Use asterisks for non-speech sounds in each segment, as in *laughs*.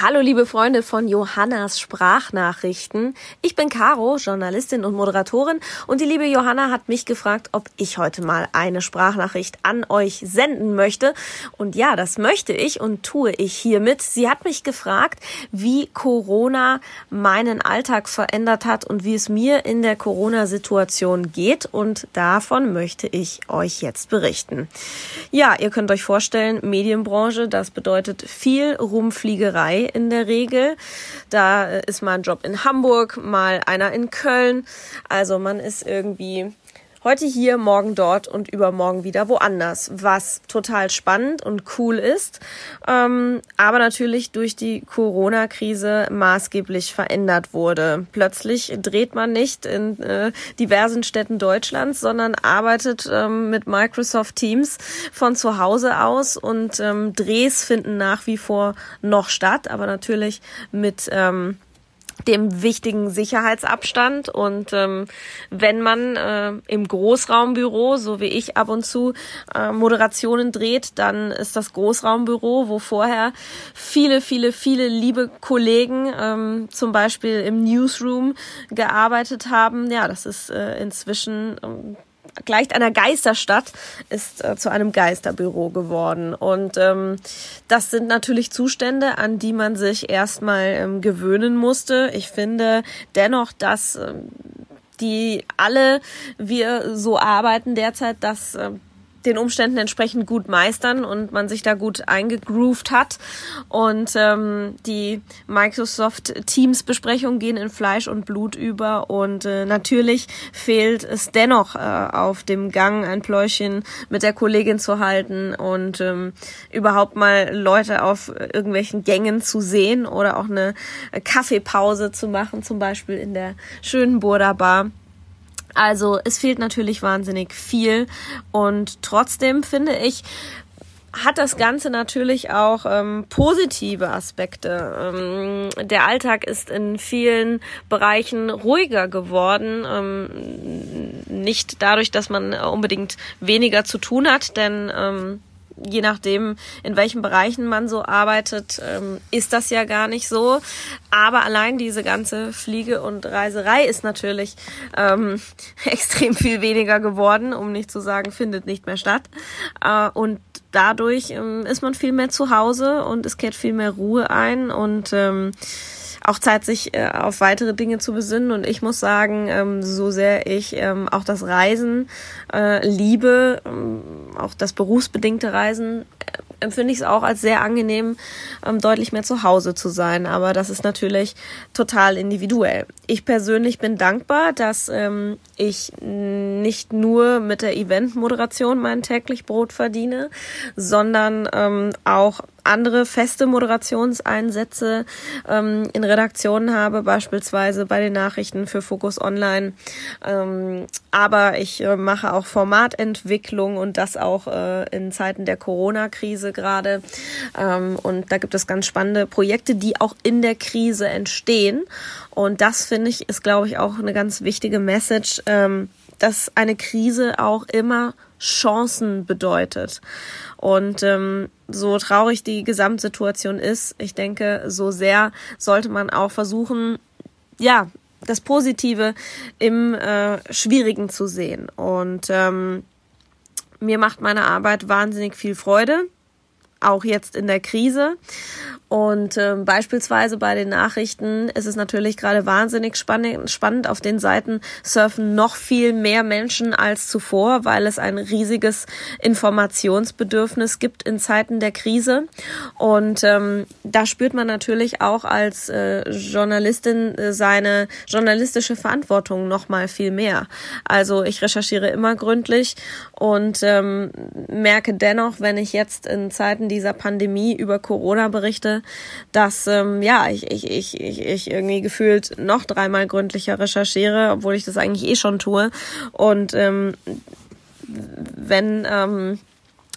Hallo liebe Freunde von Johannas Sprachnachrichten. Ich bin Caro, Journalistin und Moderatorin und die liebe Johanna hat mich gefragt, ob ich heute mal eine Sprachnachricht an euch senden möchte. Und ja, das möchte ich und tue ich hiermit. Sie hat mich gefragt, wie Corona meinen Alltag verändert hat und wie es mir in der Corona-Situation geht und davon möchte ich euch jetzt berichten. Ja, ihr könnt euch vorstellen, Medienbranche, das bedeutet viel Rumfliegerei in der Regel. Da ist mal ein Job in Hamburg, mal einer in Köln. Also man ist irgendwie heute hier, morgen dort und übermorgen wieder woanders, was total spannend und cool ist, ähm, aber natürlich durch die Corona-Krise maßgeblich verändert wurde. Plötzlich dreht man nicht in äh, diversen Städten Deutschlands, sondern arbeitet ähm, mit Microsoft Teams von zu Hause aus und ähm, Drehs finden nach wie vor noch statt, aber natürlich mit ähm, dem wichtigen Sicherheitsabstand. Und ähm, wenn man äh, im Großraumbüro, so wie ich ab und zu äh, Moderationen dreht, dann ist das Großraumbüro, wo vorher viele, viele, viele liebe Kollegen ähm, zum Beispiel im Newsroom gearbeitet haben. Ja, das ist äh, inzwischen ähm, gleicht einer Geisterstadt, ist äh, zu einem Geisterbüro geworden. Und ähm, das sind natürlich Zustände, an die man sich erstmal ähm, gewöhnen musste. Ich finde dennoch, dass ähm, die alle wir so arbeiten derzeit, dass äh, den Umständen entsprechend gut meistern und man sich da gut eingegroovt hat. Und ähm, die Microsoft Teams Besprechungen gehen in Fleisch und Blut über und äh, natürlich fehlt es dennoch äh, auf dem Gang ein Pläuschen mit der Kollegin zu halten und ähm, überhaupt mal Leute auf irgendwelchen Gängen zu sehen oder auch eine Kaffeepause zu machen, zum Beispiel in der schönen Burda Bar. Also es fehlt natürlich wahnsinnig viel und trotzdem finde ich, hat das Ganze natürlich auch ähm, positive Aspekte. Ähm, der Alltag ist in vielen Bereichen ruhiger geworden. Ähm, nicht dadurch, dass man unbedingt weniger zu tun hat, denn ähm, je nachdem, in welchen Bereichen man so arbeitet, ähm, ist das ja gar nicht so. Aber allein diese ganze Fliege- und Reiserei ist natürlich ähm, *laughs* extrem viel weniger geworden, um nicht zu sagen, findet nicht mehr statt. Äh, und dadurch ähm, ist man viel mehr zu Hause und es kehrt viel mehr Ruhe ein und ähm, auch Zeit, sich äh, auf weitere Dinge zu besinnen. Und ich muss sagen, ähm, so sehr ich ähm, auch das Reisen äh, liebe, ähm, auch das berufsbedingte Reisen, äh, empfinde ich es auch als sehr angenehm, ähm, deutlich mehr zu Hause zu sein. Aber das ist natürlich total individuell. Ich persönlich bin dankbar, dass ähm, ich nicht nur mit der Eventmoderation mein täglich Brot verdiene, sondern ähm, auch andere feste Moderationseinsätze ähm, in Redaktionen habe, beispielsweise bei den Nachrichten für Focus Online. Ähm, aber ich äh, mache auch Formatentwicklung und das auch äh, in Zeiten der Corona-Krise gerade. Ähm, und da gibt es ganz spannende Projekte, die auch in der Krise entstehen. Und das finde ich ist, glaube ich, auch eine ganz wichtige Message, ähm, dass eine Krise auch immer Chancen bedeutet. Und ähm, so traurig die Gesamtsituation ist, ich denke, so sehr sollte man auch versuchen, ja, das Positive im äh, Schwierigen zu sehen. Und ähm, mir macht meine Arbeit wahnsinnig viel Freude, auch jetzt in der Krise. Und ähm, beispielsweise bei den Nachrichten ist es natürlich gerade wahnsinnig spannend, spannend. Auf den Seiten surfen noch viel mehr Menschen als zuvor, weil es ein riesiges Informationsbedürfnis gibt in Zeiten der Krise. Und ähm, da spürt man natürlich auch als äh, Journalistin äh, seine journalistische Verantwortung noch mal viel mehr. Also ich recherchiere immer gründlich und ähm, merke dennoch, wenn ich jetzt in Zeiten dieser Pandemie über Corona berichte, dass ähm, ja, ich, ich, ich, ich, ich irgendwie gefühlt noch dreimal gründlicher recherchiere, obwohl ich das eigentlich eh schon tue. Und ähm, wenn ähm,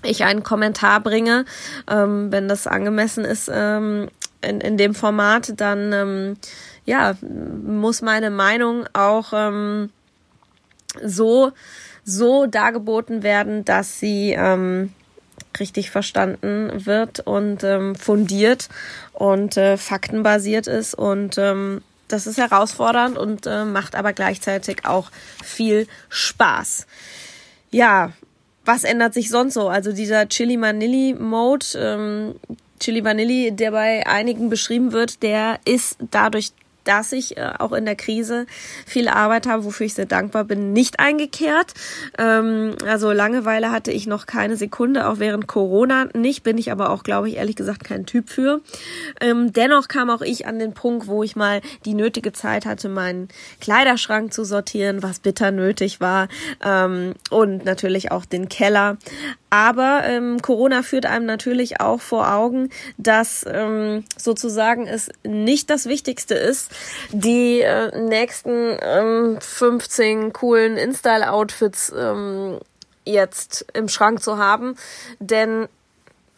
ich einen Kommentar bringe, ähm, wenn das angemessen ist ähm, in, in dem Format, dann ähm, ja, muss meine Meinung auch ähm, so, so dargeboten werden, dass sie ähm, richtig verstanden wird und ähm, fundiert und äh, faktenbasiert ist und ähm, das ist herausfordernd und äh, macht aber gleichzeitig auch viel Spaß. Ja, was ändert sich sonst so? Also dieser Chili Manilli Mode, ähm, Chili Vanilli, der bei einigen beschrieben wird, der ist dadurch dass ich äh, auch in der Krise viel Arbeit habe, wofür ich sehr dankbar bin, nicht eingekehrt. Ähm, also Langeweile hatte ich noch keine Sekunde, auch während Corona nicht, bin ich aber auch, glaube ich, ehrlich gesagt kein Typ für. Ähm, dennoch kam auch ich an den Punkt, wo ich mal die nötige Zeit hatte, meinen Kleiderschrank zu sortieren, was bitter nötig war ähm, und natürlich auch den Keller. Aber ähm, Corona führt einem natürlich auch vor Augen, dass ähm, sozusagen es nicht das Wichtigste ist, die äh, nächsten ähm, 15 coolen InStyle-Outfits ähm, jetzt im Schrank zu haben. Denn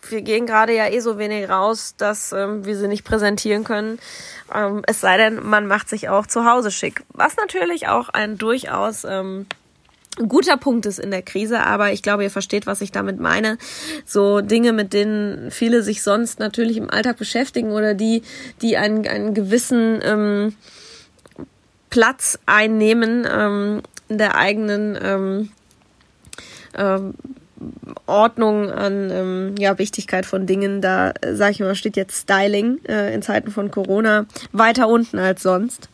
wir gehen gerade ja eh so wenig raus, dass ähm, wir sie nicht präsentieren können. Ähm, es sei denn, man macht sich auch zu Hause schick. Was natürlich auch ein durchaus ähm, guter Punkt ist in der Krise, aber ich glaube, ihr versteht, was ich damit meine. So Dinge, mit denen viele sich sonst natürlich im Alltag beschäftigen oder die, die einen, einen gewissen ähm, Platz einnehmen ähm, in der eigenen ähm, ähm, Ordnung, an ähm, ja, Wichtigkeit von Dingen. Da, äh, sage ich mal, steht jetzt Styling äh, in Zeiten von Corona weiter unten als sonst.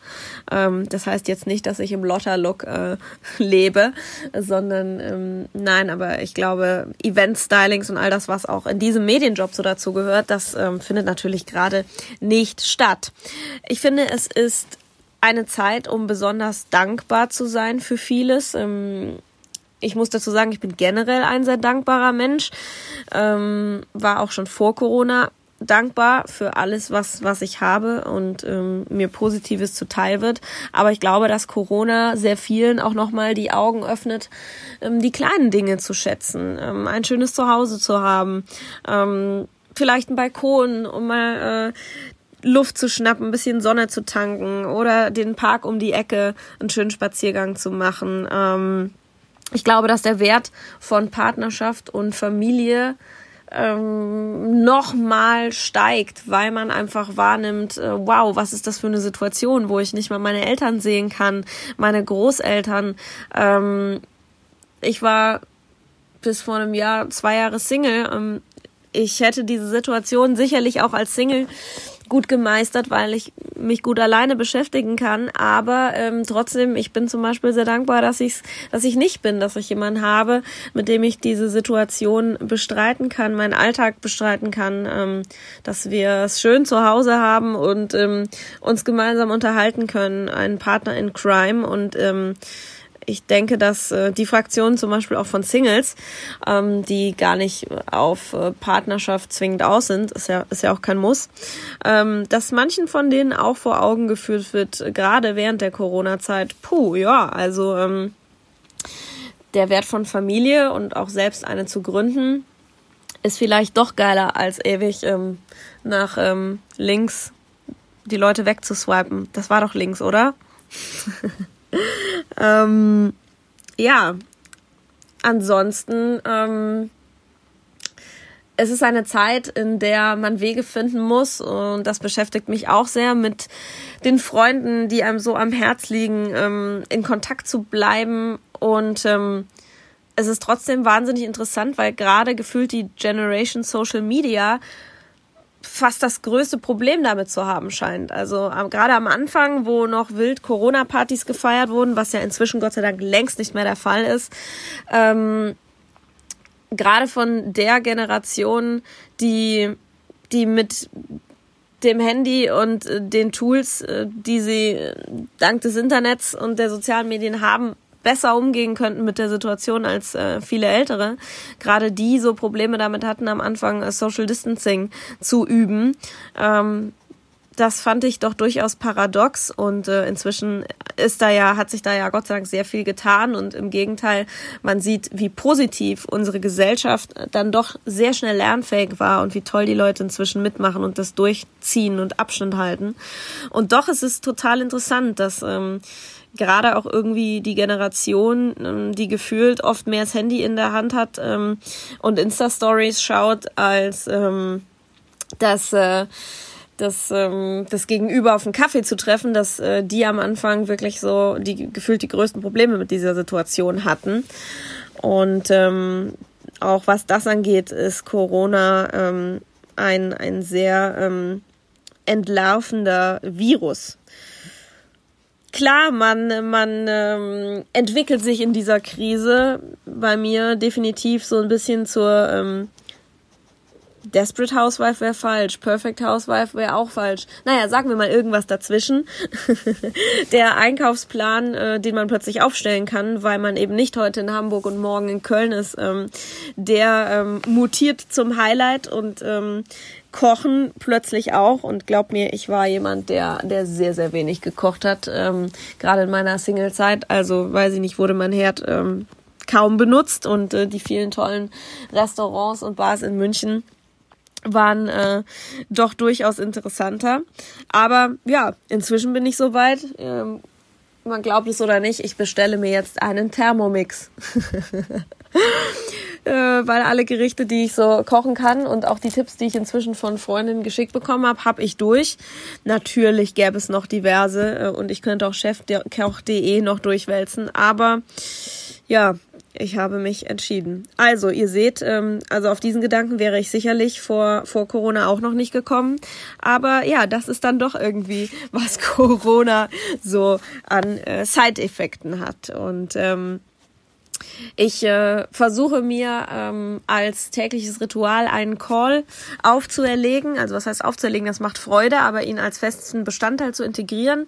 Ähm, das heißt jetzt nicht, dass ich im Lotter-Look äh, *laughs* lebe, sondern ähm, nein, aber ich glaube, Event-Stylings und all das, was auch in diesem Medienjob so dazu gehört, das ähm, findet natürlich gerade nicht statt. Ich finde, es ist eine Zeit, um besonders dankbar zu sein für vieles. Ähm, ich muss dazu sagen, ich bin generell ein sehr dankbarer Mensch. Ähm, war auch schon vor Corona dankbar für alles, was, was ich habe und ähm, mir Positives zuteil wird. Aber ich glaube, dass Corona sehr vielen auch nochmal die Augen öffnet, ähm, die kleinen Dinge zu schätzen, ähm, ein schönes Zuhause zu haben, ähm, vielleicht einen Balkon, um mal äh, Luft zu schnappen, ein bisschen Sonne zu tanken oder den Park um die Ecke einen schönen Spaziergang zu machen. Ähm, ich glaube, dass der Wert von Partnerschaft und Familie ähm, nochmal steigt, weil man einfach wahrnimmt, äh, wow, was ist das für eine Situation, wo ich nicht mal meine Eltern sehen kann, meine Großeltern. Ähm, ich war bis vor einem Jahr, zwei Jahre Single. Ähm, ich hätte diese Situation sicherlich auch als Single gut gemeistert, weil ich mich gut alleine beschäftigen kann. Aber ähm, trotzdem, ich bin zum Beispiel sehr dankbar, dass ich dass ich nicht bin, dass ich jemanden habe, mit dem ich diese Situation bestreiten kann, meinen Alltag bestreiten kann, ähm, dass wir es schön zu Hause haben und ähm, uns gemeinsam unterhalten können, einen Partner in Crime und ähm, ich denke, dass äh, die Fraktionen zum Beispiel auch von Singles, ähm, die gar nicht auf äh, Partnerschaft zwingend aus sind, ist ja, ist ja auch kein Muss, ähm, dass manchen von denen auch vor Augen geführt wird, gerade während der Corona-Zeit, puh, ja, also ähm, der Wert von Familie und auch selbst eine zu gründen, ist vielleicht doch geiler, als ewig ähm, nach ähm, links die Leute wegzuswipen. Das war doch links, oder? *laughs* *laughs* ähm, ja, ansonsten, ähm, es ist eine Zeit, in der man Wege finden muss und das beschäftigt mich auch sehr mit den Freunden, die einem so am Herz liegen, ähm, in Kontakt zu bleiben und ähm, es ist trotzdem wahnsinnig interessant, weil gerade gefühlt die Generation Social Media fast das größte Problem damit zu haben scheint. Also gerade am Anfang, wo noch wild Corona-Partys gefeiert wurden, was ja inzwischen Gott sei Dank längst nicht mehr der Fall ist, ähm, gerade von der Generation, die, die mit dem Handy und äh, den Tools, äh, die sie dank des Internets und der sozialen Medien haben, besser umgehen könnten mit der Situation als äh, viele Ältere. Gerade die so Probleme damit hatten, am Anfang äh, Social Distancing zu üben. Ähm, das fand ich doch durchaus paradox und äh, inzwischen ist da ja, hat sich da ja Gott sei Dank sehr viel getan und im Gegenteil, man sieht, wie positiv unsere Gesellschaft dann doch sehr schnell lernfähig war und wie toll die Leute inzwischen mitmachen und das durchziehen und Abstand halten. Und doch ist es total interessant, dass ähm, gerade auch irgendwie die Generation, ähm, die gefühlt oft mehr das Handy in der Hand hat ähm, und Insta-Stories schaut, als ähm, das, äh, das, ähm, das Gegenüber auf einen Kaffee zu treffen, dass äh, die am Anfang wirklich so die gefühlt die größten Probleme mit dieser Situation hatten. Und ähm, auch was das angeht, ist Corona ähm, ein, ein sehr ähm, entlarvender Virus. Klar, man, man ähm, entwickelt sich in dieser Krise bei mir definitiv so ein bisschen zur ähm, Desperate Housewife wäre falsch, Perfect Housewife wäre auch falsch. Naja, sagen wir mal irgendwas dazwischen. *laughs* der Einkaufsplan, äh, den man plötzlich aufstellen kann, weil man eben nicht heute in Hamburg und morgen in Köln ist, ähm, der ähm, mutiert zum Highlight und ähm, Kochen plötzlich auch und glaub mir, ich war jemand, der der sehr sehr wenig gekocht hat, ähm, gerade in meiner Singlezeit. Also weiß ich nicht, wurde mein Herd ähm, kaum benutzt und äh, die vielen tollen Restaurants und Bars in München waren äh, doch durchaus interessanter. Aber ja, inzwischen bin ich soweit. Ähm, man glaubt es oder nicht, ich bestelle mir jetzt einen Thermomix. *laughs* äh, weil alle Gerichte, die ich so kochen kann und auch die Tipps, die ich inzwischen von Freundinnen geschickt bekommen habe, habe ich durch. Natürlich gäbe es noch diverse äh, und ich könnte auch chefkoch.de noch durchwälzen, aber ja, ich habe mich entschieden. Also, ihr seht, ähm, also auf diesen Gedanken wäre ich sicherlich vor, vor Corona auch noch nicht gekommen. Aber ja, das ist dann doch irgendwie, was *laughs* Corona so an äh, Side-Effekten hat. Und ähm, ich äh, versuche mir ähm, als tägliches Ritual einen Call aufzuerlegen. Also was heißt aufzuerlegen? Das macht Freude, aber ihn als festen Bestandteil zu integrieren.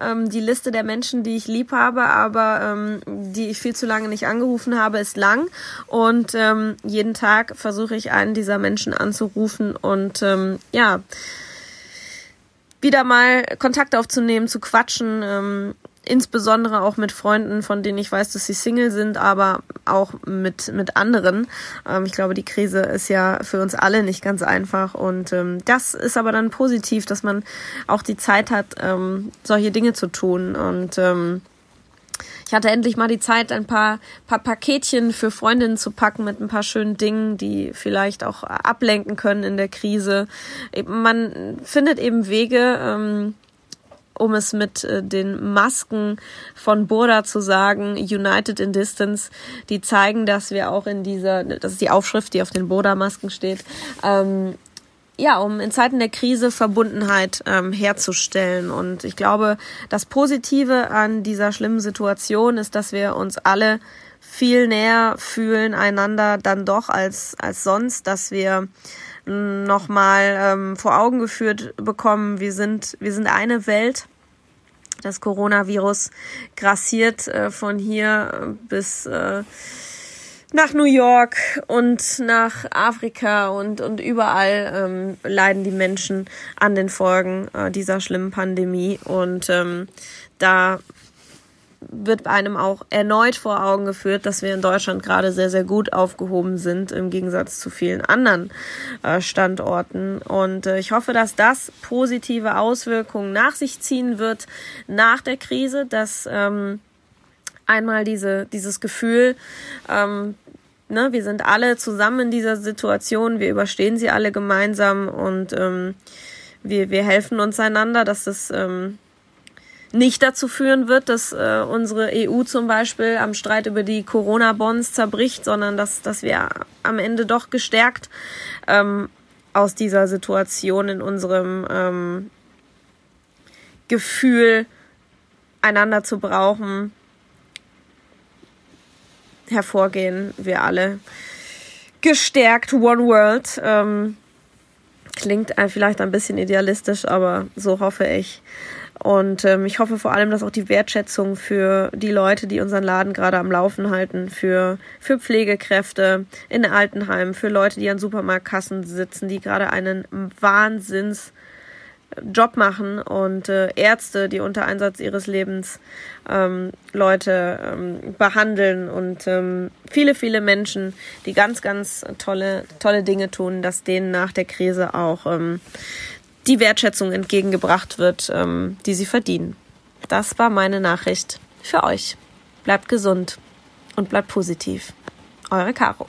Ähm, die Liste der Menschen, die ich lieb habe, aber ähm, die ich viel zu lange nicht angerufen habe, ist lang. Und ähm, jeden Tag versuche ich einen dieser Menschen anzurufen und ähm, ja wieder mal Kontakt aufzunehmen, zu quatschen. Ähm, insbesondere auch mit Freunden, von denen ich weiß, dass sie Single sind, aber auch mit, mit anderen. Ähm, ich glaube, die Krise ist ja für uns alle nicht ganz einfach und ähm, das ist aber dann positiv, dass man auch die Zeit hat, ähm, solche Dinge zu tun und ähm, ich hatte endlich mal die Zeit, ein paar, paar Paketchen für Freundinnen zu packen mit ein paar schönen Dingen, die vielleicht auch ablenken können in der Krise. Man findet eben Wege, ähm, um es mit äh, den Masken von Burda zu sagen, United in Distance, die zeigen, dass wir auch in dieser, das ist die Aufschrift, die auf den Burda-Masken steht, ähm, ja, um in Zeiten der Krise Verbundenheit ähm, herzustellen. Und ich glaube, das Positive an dieser schlimmen Situation ist, dass wir uns alle viel näher fühlen einander dann doch als, als sonst, dass wir nochmal ähm, vor Augen geführt bekommen, wir sind, wir sind eine Welt. Das Coronavirus grassiert äh, von hier bis äh, nach New York und nach Afrika und, und überall ähm, leiden die Menschen an den Folgen äh, dieser schlimmen Pandemie. Und ähm, da wird einem auch erneut vor Augen geführt, dass wir in Deutschland gerade sehr, sehr gut aufgehoben sind im Gegensatz zu vielen anderen äh, Standorten. Und äh, ich hoffe, dass das positive Auswirkungen nach sich ziehen wird nach der Krise, dass ähm, einmal diese, dieses Gefühl, ähm, ne, wir sind alle zusammen in dieser Situation, wir überstehen sie alle gemeinsam und ähm, wir, wir helfen uns einander, dass das ähm, nicht dazu führen wird, dass äh, unsere EU zum Beispiel am Streit über die Corona-Bonds zerbricht, sondern dass, dass wir am Ende doch gestärkt ähm, aus dieser Situation in unserem ähm, Gefühl, einander zu brauchen, hervorgehen. Wir alle gestärkt, One World. Ähm, klingt vielleicht ein bisschen idealistisch, aber so hoffe ich. Und ähm, ich hoffe vor allem, dass auch die Wertschätzung für die Leute, die unseren Laden gerade am Laufen halten, für, für Pflegekräfte in Altenheimen, für Leute, die an Supermarktkassen sitzen, die gerade einen Wahnsinns Job machen und äh, Ärzte, die unter Einsatz ihres Lebens ähm, Leute ähm, behandeln und ähm, viele, viele Menschen, die ganz, ganz tolle, tolle Dinge tun, dass denen nach der Krise auch ähm, die Wertschätzung entgegengebracht wird, ähm, die sie verdienen. Das war meine Nachricht für euch. Bleibt gesund und bleibt positiv. Eure Caro.